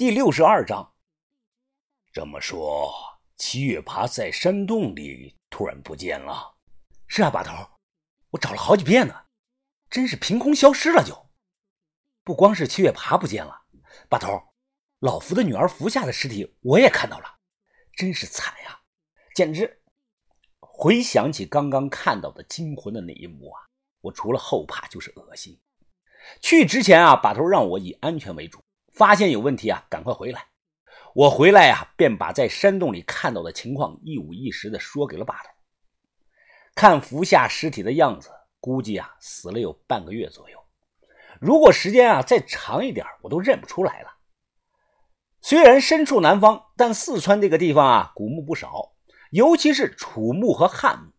第六十二章。这么说，七月爬在山洞里突然不见了？是啊，把头，我找了好几遍呢，真是凭空消失了。就不光是七月爬不见了，把头，老福的女儿福下的尸体我也看到了，真是惨呀，简直！回想起刚刚看到的惊魂的那一幕啊，我除了后怕就是恶心。去之前啊，把头让我以安全为主，发现有问题啊，赶快回来。我回来呀，便把在山洞里看到的情况一五一十的说给了把头。看服下尸体的样子，估计啊死了有半个月左右。如果时间啊再长一点，我都认不出来了。虽然身处南方，但四川这个地方啊古墓不少，尤其是楚墓和汉墓。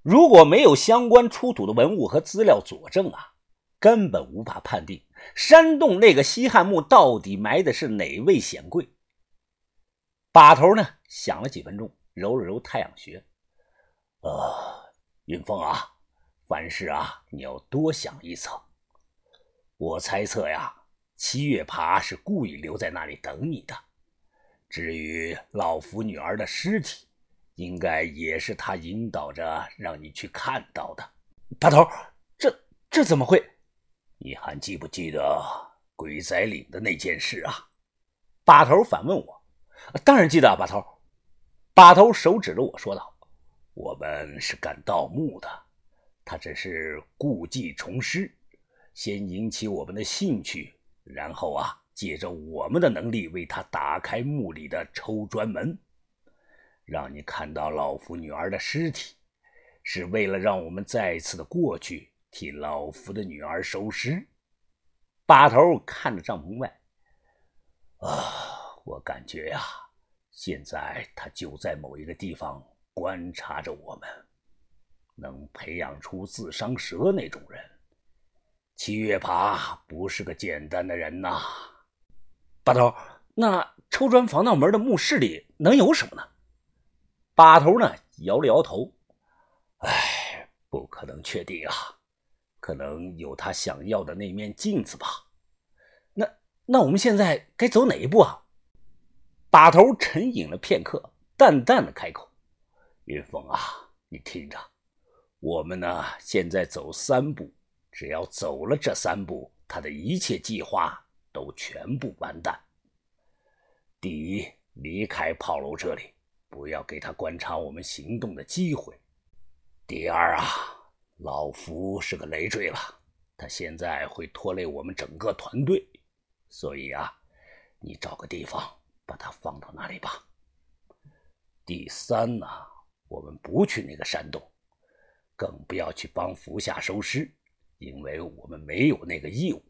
如果没有相关出土的文物和资料佐证啊。根本无法判定山洞那个西汉墓到底埋的是哪位显贵。把头呢想了几分钟，揉了揉太阳穴。呃，云峰啊，凡事啊你要多想一层。我猜测呀，七月爬是故意留在那里等你的。至于老福女儿的尸体，应该也是他引导着让你去看到的。把头，这这怎么会？你还记不记得鬼仔岭的那件事啊？把头反问我。当然记得啊，把头。把头手指着我说道：“我们是干盗墓的，他只是故技重施，先引起我们的兴趣，然后啊，借着我们的能力为他打开墓里的抽砖门，让你看到老夫女儿的尸体，是为了让我们再次的过去。”替老夫的女儿收尸，把头看着帐篷外。啊，我感觉呀，现在他就在某一个地方观察着我们。能培养出自伤蛇那种人，七月爬不是个简单的人呐。把头，那抽砖防盗门的墓室里能有什么呢？把头呢摇了摇头。唉，不可能确定啊。可能有他想要的那面镜子吧。那那我们现在该走哪一步啊？把头沉吟了片刻，淡淡的开口：“云峰啊，你听着，我们呢现在走三步，只要走了这三步，他的一切计划都全部完蛋。第一，离开炮楼这里，不要给他观察我们行动的机会。第二啊。”老福是个累赘了，他现在会拖累我们整个团队，所以啊，你找个地方把他放到那里吧。第三呢，我们不去那个山洞，更不要去帮福下收尸，因为我们没有那个义务。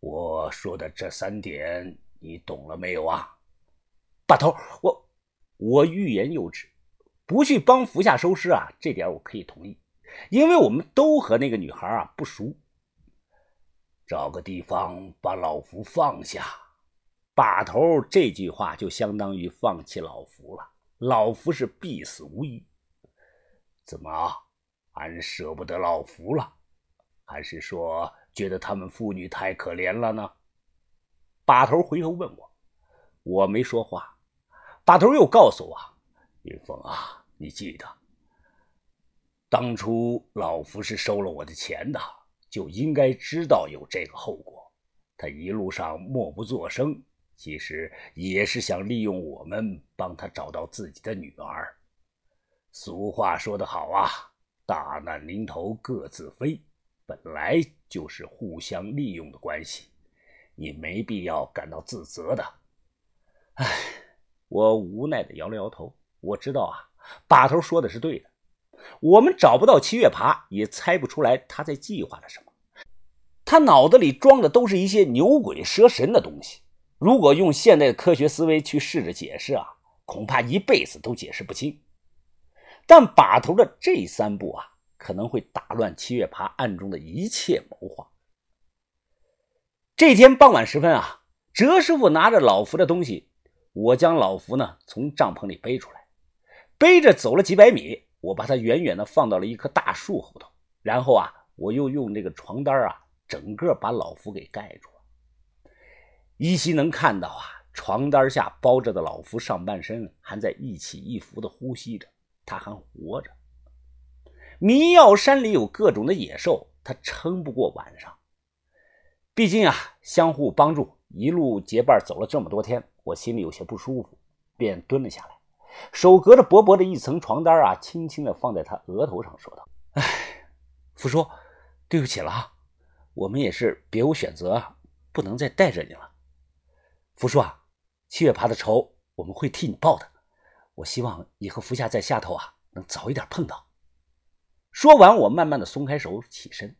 我说的这三点，你懂了没有啊？把头，我我欲言又止，不去帮福下收尸啊，这点我可以同意。因为我们都和那个女孩啊不熟，找个地方把老福放下。把头这句话就相当于放弃老福了，老福是必死无疑。怎么，俺舍不得老福了？还是说觉得他们父女太可怜了呢？把头回头问我，我没说话。把头又告诉我：“云峰啊，你记得。”当初老夫是收了我的钱的，就应该知道有这个后果。他一路上默不作声，其实也是想利用我们帮他找到自己的女儿。俗话说得好啊，大难临头各自飞，本来就是互相利用的关系，你没必要感到自责的。唉，我无奈的摇了摇头。我知道啊，把头说的是对的。我们找不到七月爬，也猜不出来他在计划着什么。他脑子里装的都是一些牛鬼蛇神的东西，如果用现代的科学思维去试着解释啊，恐怕一辈子都解释不清。但把头的这三步啊，可能会打乱七月爬暗中的一切谋划。这天傍晚时分啊，哲师傅拿着老福的东西，我将老福呢从帐篷里背出来，背着走了几百米。我把它远远的放到了一棵大树后头，然后啊，我又用这个床单啊，整个把老夫给盖住了。依稀能看到啊，床单下包着的老夫上半身还在一起一伏的呼吸着，他还活着。迷药山里有各种的野兽，他撑不过晚上。毕竟啊，相互帮助，一路结伴走了这么多天，我心里有些不舒服，便蹲了下来，手隔着薄薄的一层床单啊，轻轻的放在他额头上，说道：“哎，福叔，对不起了，我们也是别无选择，不能再带着你了。福叔啊，七月爬的仇我们会替你报的。我希望你和福夏在下头啊，能早一点碰到。”说完，我慢慢的松开手，起身。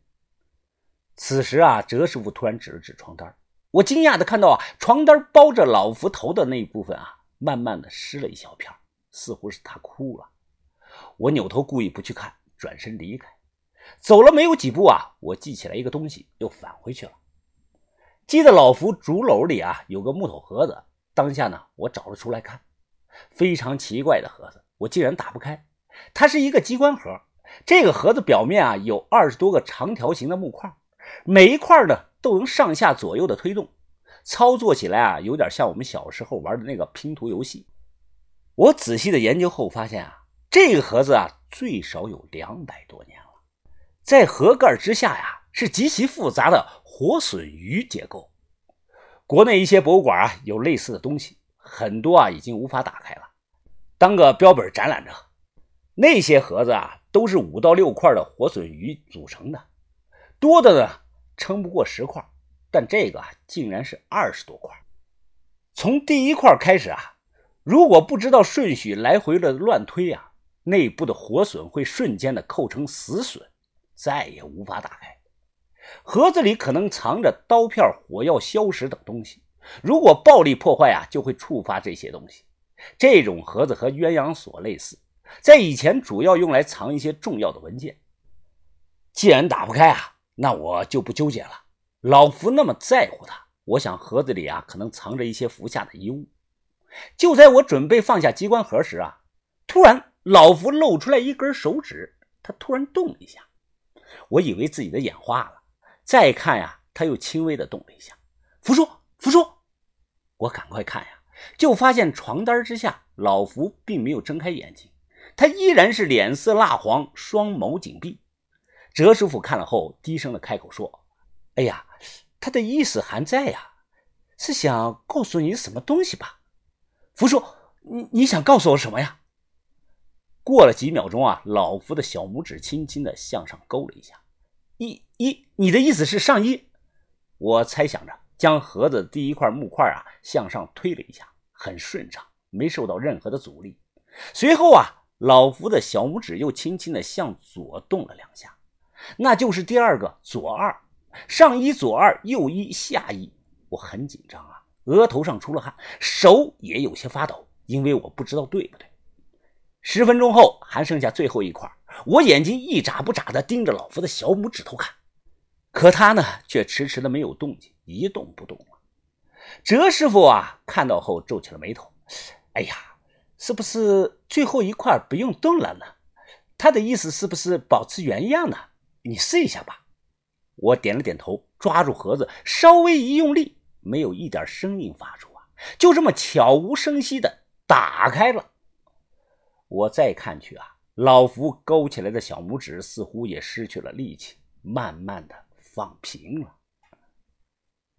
此时啊，哲师傅突然指了指床单，我惊讶的看到啊，床单包着老福头的那一部分啊，慢慢的湿了一小片，似乎是他哭了。我扭头故意不去看，转身离开。走了没有几步啊，我记起来一个东西，又返回去了。记得老福竹篓里啊有个木头盒子，当下呢，我找了出来看，非常奇怪的盒子，我竟然打不开，它是一个机关盒。这个盒子表面啊有二十多个长条形的木块，每一块呢都能上下左右的推动，操作起来啊有点像我们小时候玩的那个拼图游戏。我仔细的研究后发现啊，这个盒子啊最少有两百多年了。在盒盖之下呀是极其复杂的活笋鱼结构，国内一些博物馆啊有类似的东西，很多啊已经无法打开了，当个标本展览着。那些盒子啊。都是五到六块的活笋鱼组成的，多的呢撑不过十块，但这个竟然是二十多块。从第一块开始啊，如果不知道顺序来回的乱推啊，内部的活损会瞬间的扣成死损，再也无法打开。盒子里可能藏着刀片、火药、硝石等东西，如果暴力破坏啊，就会触发这些东西。这种盒子和鸳鸯锁类似。在以前，主要用来藏一些重要的文件。既然打不开啊，那我就不纠结了。老福那么在乎它，我想盒子里啊可能藏着一些服下的遗物。就在我准备放下机关盒时啊，突然老福露出来一根手指，他突然动了一下。我以为自己的眼花了，再看呀，他又轻微的动了一下。福叔，福叔，我赶快看呀，就发现床单之下，老福并没有睁开眼睛。他依然是脸色蜡黄，双眸紧闭。哲师傅看了后，低声的开口说：“哎呀，他的意思还在呀，是想告诉你什么东西吧？”福叔，你你想告诉我什么呀？过了几秒钟啊，老福的小拇指轻轻的向上勾了一下。一一，你的意思是上衣？我猜想着，将盒子第一块木块啊向上推了一下，很顺畅，没受到任何的阻力。随后啊。老福的小拇指又轻轻的向左动了两下，那就是第二个左二，上一左二，右一下一。我很紧张啊，额头上出了汗，手也有些发抖，因为我不知道对不对。十分钟后还剩下最后一块，我眼睛一眨不眨地盯着老夫的小拇指头看，可他呢却迟迟的没有动静，一动不动了。哲师傅啊看到后皱起了眉头，哎呀。是不是最后一块不用动了呢？他的意思是不是保持原样呢？你试一下吧。我点了点头，抓住盒子，稍微一用力，没有一点声音发出啊，就这么悄无声息的打开了。我再看去啊，老福勾起来的小拇指似乎也失去了力气，慢慢的放平了。